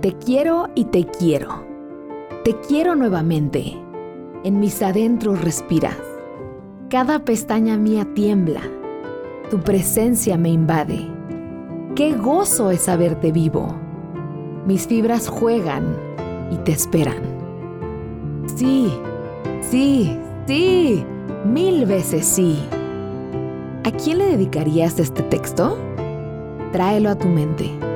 Te quiero y te quiero. Te quiero nuevamente. En mis adentros respiras. Cada pestaña mía tiembla. Tu presencia me invade. Qué gozo es saberte vivo. Mis fibras juegan y te esperan. Sí, sí, sí. Mil veces sí. ¿A quién le dedicarías este texto? Tráelo a tu mente